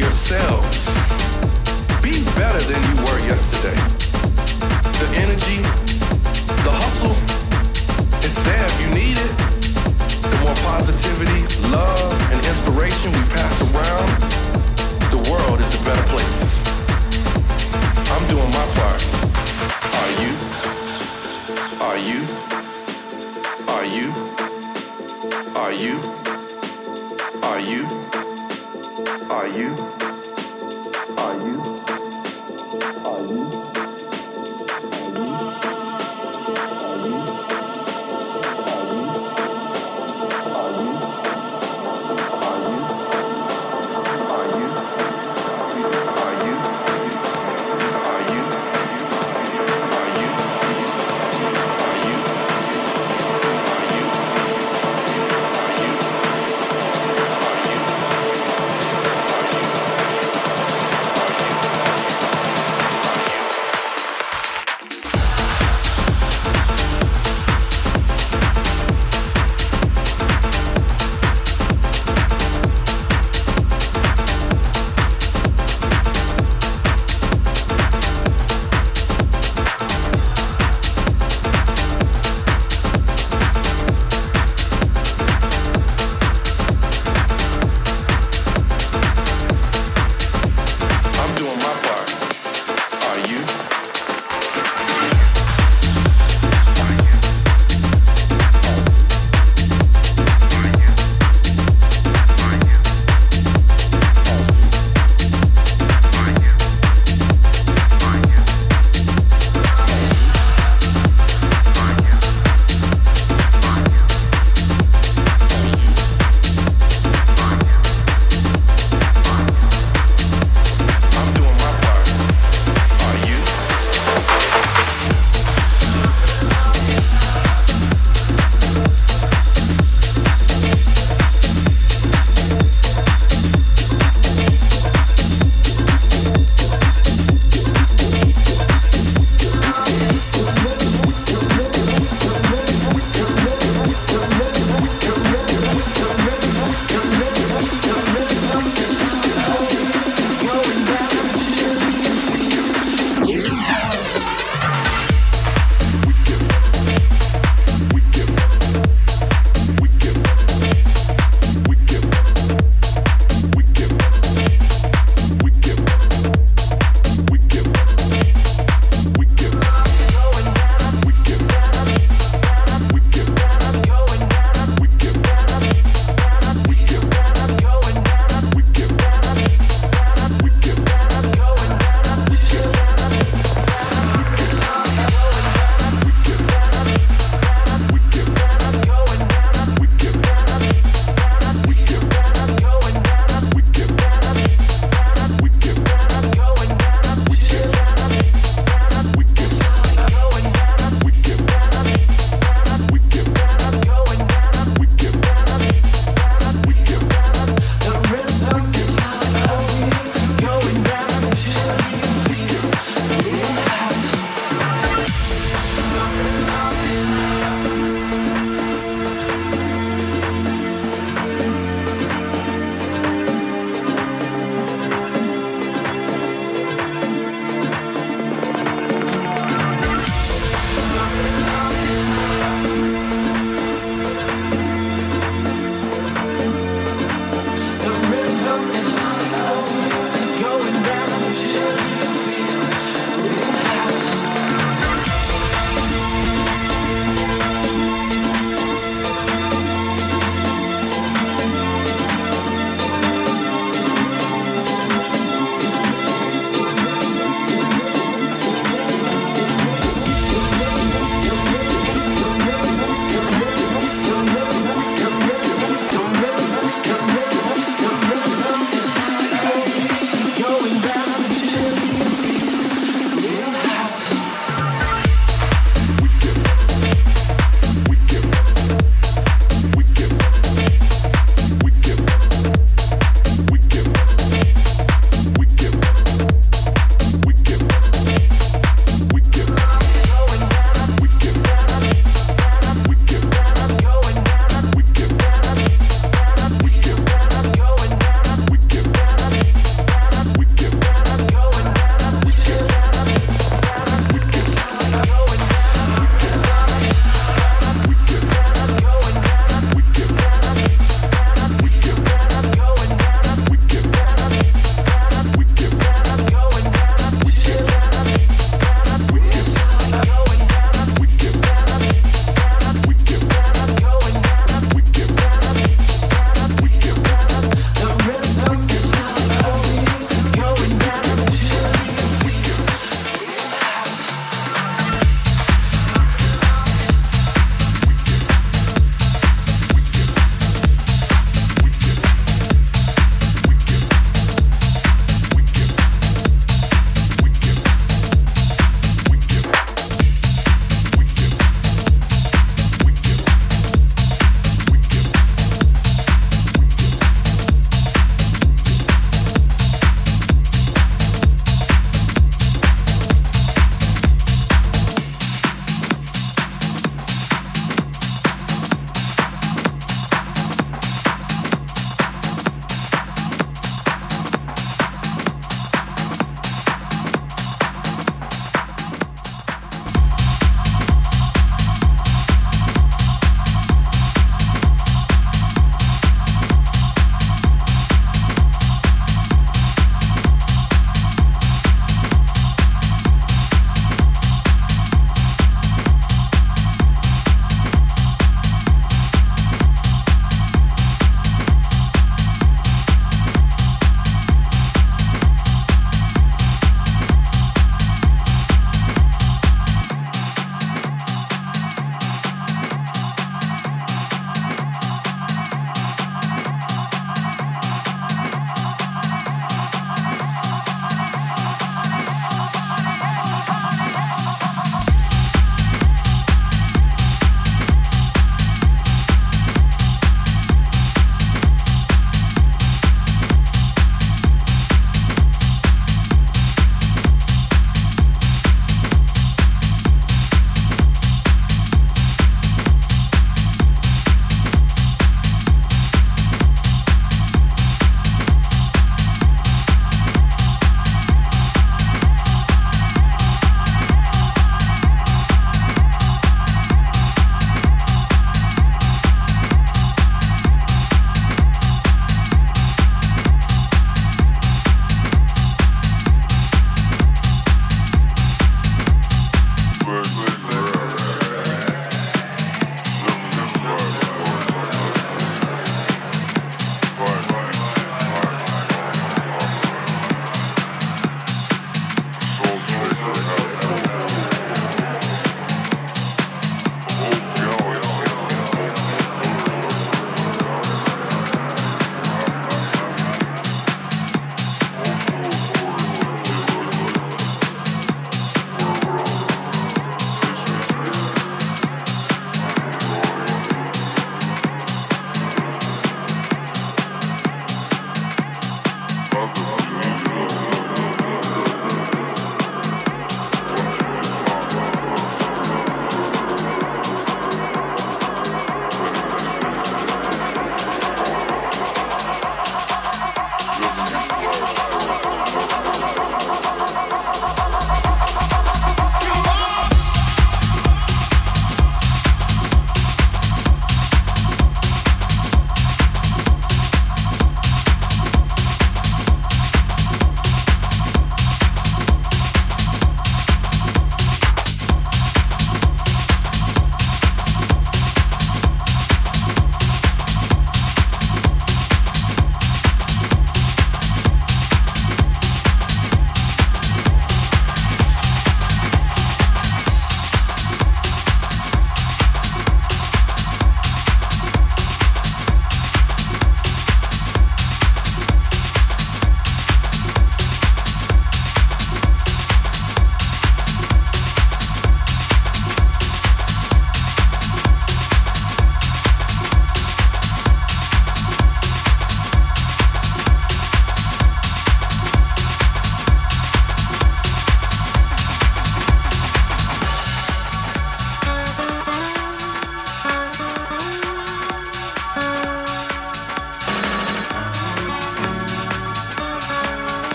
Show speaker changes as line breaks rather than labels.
yourselves. Be better than you were yesterday. The energy, the hustle, it's there if you need it. The more positivity, love, and inspiration we pass around, the world is a better place. I'm doing my part. Are you? Are you? Are you? Are you? Are you? Are you?